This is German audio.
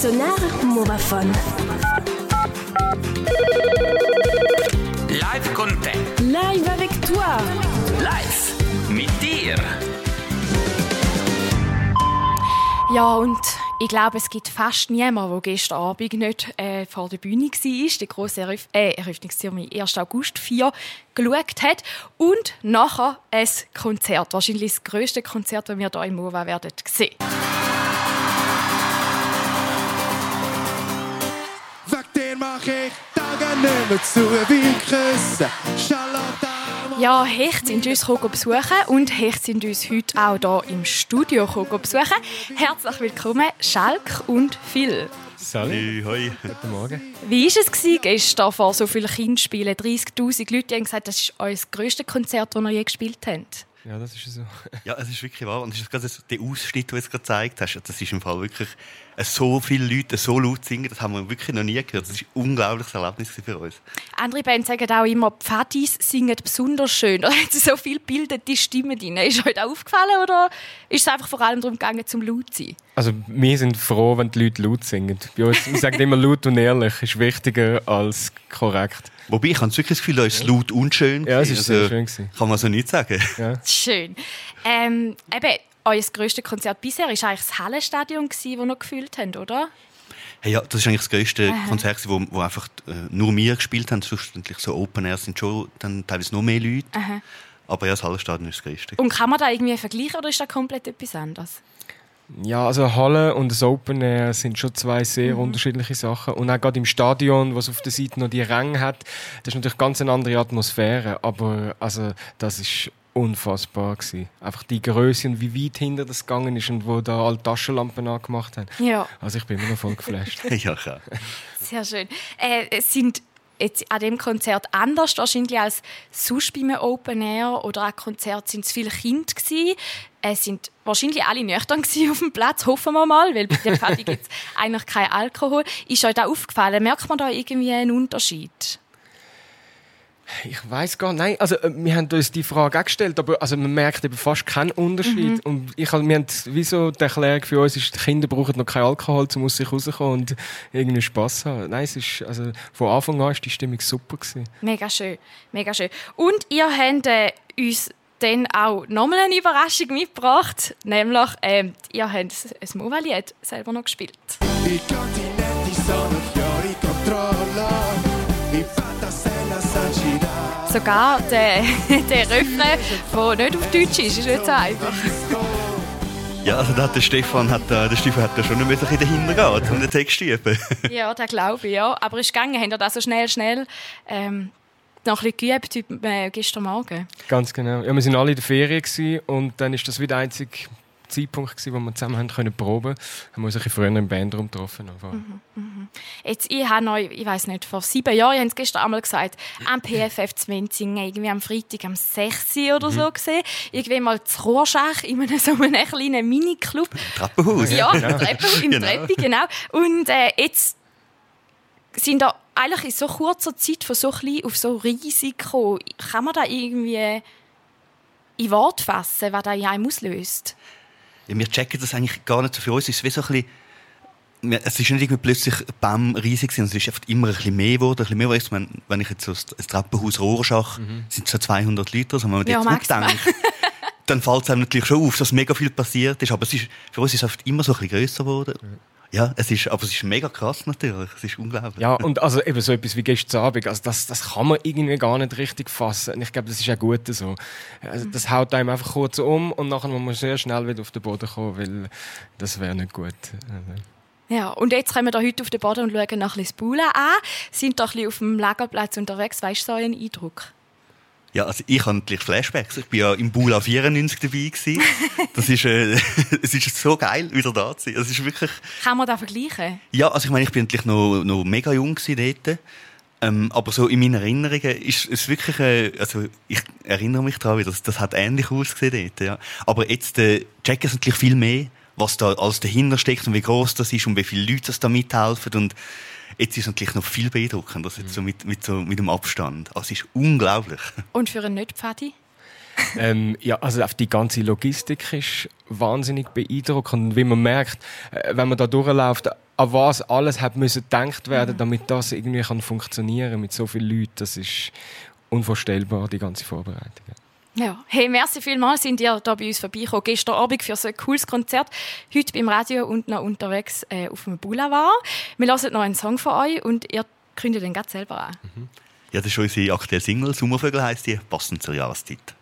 Sonar Movaphone. Live con te. Live avec toi. Live mit dir. Ja, und ich glaube, es gibt fast niemanden, der gestern Abend nicht äh, vor der Bühne war, die grosse Eröff äh, Eröffnungszeremonie 1. August 4 geschaut hat und nachher ein Konzert. Wahrscheinlich das grösste Konzert, das wir hier im MOVA werden sehen. Wegen Ja, Hecht sind uns gekommen besuchen und Hecht sind uns heute auch hier im Studio besuchen. Herzlich willkommen, Schalk und Phil. Salut. Hoi. Guten Morgen. Wie war es gewesen, gestern vor so vielen Kindspielen? 30'000 Leute die haben gesagt, das ist euer grösstes Konzert, das ihr je gespielt habt. Ja, das ist so. Ja, es ist wirklich wahr. Und es ist gerade der Ausschnitt, den du jetzt gerade gezeigt hast, das ist im Fall wirklich so viele Leute so laut singen, das haben wir wirklich noch nie gehört. Das ist ein unglaubliches Erlebnis für uns. Andere Bands sagen auch immer, die Pfadis singen besonders schön. Da haben sie so viel bildete Stimmen drin. Ist euch das aufgefallen oder ist es einfach vor allem darum gegangen, zum laut zu sein? Also, wir sind froh, wenn die Leute laut singen. Bei uns, wir sagen immer laut und ehrlich, ist wichtiger als korrekt. Wobei, ich habe wirklich das Gefühl, da ist es laut und schön. Ja, es ist sehr schön gewesen. Kann man so nicht sagen. Ja. Schön. Ähm, eben, euer grösstes Konzert bisher war eigentlich das Hallenstadion, das ihr gefüllt habt, oder? Hey, ja, das ist eigentlich das grösste Konzert, wo, wo einfach äh, nur wir gespielt haben. Schlussendlich so Open Air sind schon dann teilweise noch mehr Leute. Aha. Aber ja, das Hallenstadion ist das größte. Und kann man da irgendwie vergleichen oder ist das komplett etwas anderes? Ja, also Halle und das Open Air sind schon zwei sehr Mhm. unterschiedliche Sachen. Und auch gerade im Stadion, was auf der Seite noch die Ränge hat, das ist natürlich ganz eine andere Atmosphäre. Aber also, das ist unfassbar gewesen. Einfach die Größe und wie weit hinter das gegangen ist und wo da alle Taschenlampen angemacht haben. Ja. Also ich bin immer noch voll geflasht. ja, klar. Sehr schön. Äh, es sind jetzt an dem Konzert anders wahrscheinlich als sonst beim Open Air oder an Konzert sind es viele Kinder gewesen. Es sind wahrscheinlich alle nüchtern auf dem Platz, hoffen wir mal, weil bei der Party gibt es eigentlich kein Alkohol. Ist euch da aufgefallen? Merkt man da irgendwie einen Unterschied? Ich weiß gar nicht. Nein, also äh, wir haben uns die Frage auch gestellt, aber also man merkt eben fast keinen Unterschied. Und ich wir haben wieso die Erklärung für uns ist, die Kinder brauchen noch keinen Alkohol, um aus sich rauszukommen und irgendwie Spass haben. Nein, es ist also von Anfang an ist die Stimmung super gewesen. Mega schön, mega schön. Und ihr habt äh, uns dann auch nochmal eine Überraschung mitgebracht, nämlich ähm, ihr habt ein Mova-Lied selber noch gespielt. I continenti sono fuori controllo. Sogar der, der Refrain, der nicht auf Deutsch ist, ist nicht so einfach. Ja, also da hat der Stefan, hat, der Stefan hat da schon ein bisschen in den Hintergrund und den Text üben. Ja, das glaube ich, ja. Aber ist gegangen, habt ihr das so schnell, schnell ähm, noch ein bisschen geübt äh, gestern Morgen? Ganz genau. Ja, wir sind alle in der Ferien gewesen, und dann ist das wieder der einzige Zeitpunkt gewesen, wo wir zusammen haben können proben. Haben wir uns ein bisschen früher im Bandraum getroffen. Aber Jetzt, ich habe euch, ich weiß nicht, vor sieben Jahren, ich habe es gestern einmal gesagt, am PFF zu Wenzingen, irgendwie am Freitag am 6 Uhr oder so gesehen. Irgendwie mal zu Rorschach in einem so einem kleinen Miniclub. Treppenhaus. Ja, im Treppe, im Genau. Treppi, genau. Und äh, jetzt sind da eigentlich in so kurzer Zeit von so klein auf so riesig gekommen. Kann man da irgendwie in Wort fassen, was da in einem auslöst? Ja, wir checken das eigentlich gar nicht so. Für uns ist es wie so ein bisschen es ist nicht irgendwie plötzlich BAM riesig gewesen, es ist einfach immer ein bisschen mehr geworden, ein bisschen mehr. Du, wenn, wenn ich jetzt so das Treppenhaus Rorschach, sind so 200 Leute, also wenn man Ja, maximal. zurückdenkt, dann fällt es einem natürlich schon auf, dass mega viel passiert ist, aber es ist, für uns ist es oft immer so ein bisschen grösser geworden. Ja, es ist, aber es ist mega krass natürlich, es ist unglaublich. Ja, und also eben so etwas wie gestern Abend, also das, das kann man irgendwie gar nicht richtig fassen. Und ich glaube, das ist auch gut so. Also das haut einem einfach kurz um und nachher muss man sehr schnell wieder auf den Boden kommen, weil das wäre nicht gut. Also. Ja, und jetzt kommen wir heute auf den Boden und schauen nach ein bisschen das Bula an. Sind ein bisschen auf dem Lagerplatz unterwegs. Weißt du so einen Eindruck? Ja, also ich habe Flashbacks. Ich bin ja im Bula 94 dabei gewesen. Das ist, äh, es ist so geil, wieder da zu sein. Es ist wirklich, Kann man das vergleichen? ja, also ich meine, ich bin natürlich noch, noch mega jung gewesen dort. Ähm, aber so in meinen Erinnerungen ist es wirklich, äh, also ich erinnere mich daran, das, das hat ähnlich ausgesehen dort, ja. Aber jetzt äh, checken es natürlich viel mehr, was da alles dahinter steckt und wie groß das ist und wie viele Leute das da mithelfen und jetzt ist es natürlich noch viel beeindruckender, jetzt so mit, mit, so, mit dem Abstand. Also es ist unglaublich. Und für einen Nicht-Pfadi? Ähm, ja, also auf die ganze Logistik ist wahnsinnig beeindruckend. Und wie man merkt, äh, wenn man da durchläuft, an was alles hat müssen gedacht werden, damit das irgendwie kann funktionieren mit so vielen Leuten. Das ist unvorstellbar, die ganze Vorbereitung. Ja. Hey, merci vielmals, sind ihr da bei uns vorbeigekommen. Gestern Abend für so ein cooles Konzert. Heute beim Radio und noch unterwegs äh, auf dem Boulevard. Wir hören noch einen Song von euch und ihr kündigt den gerade selber an. Ja, das ist unsere aktuelle Single. Sommervögel heisst die, passend zur Jahreszeit.